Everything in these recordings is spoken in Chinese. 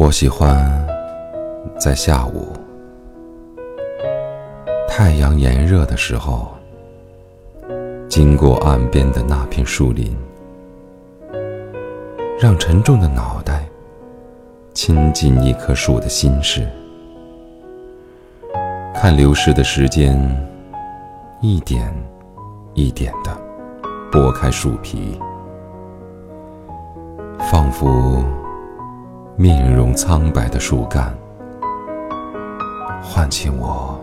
我喜欢在下午，太阳炎热的时候，经过岸边的那片树林，让沉重的脑袋亲近一棵树的心事，看流逝的时间一点一点的剥开树皮，仿佛。面容苍白的树干，唤起我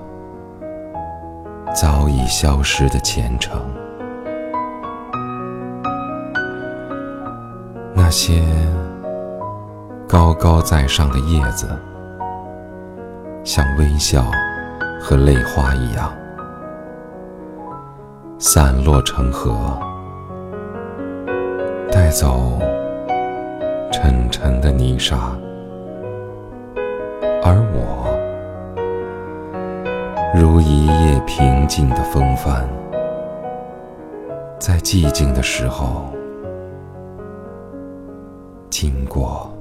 早已消失的前程。那些高高在上的叶子，像微笑和泪花一样，散落成河，带走。沉沉的泥沙，而我如一夜平静的风帆，在寂静的时候经过。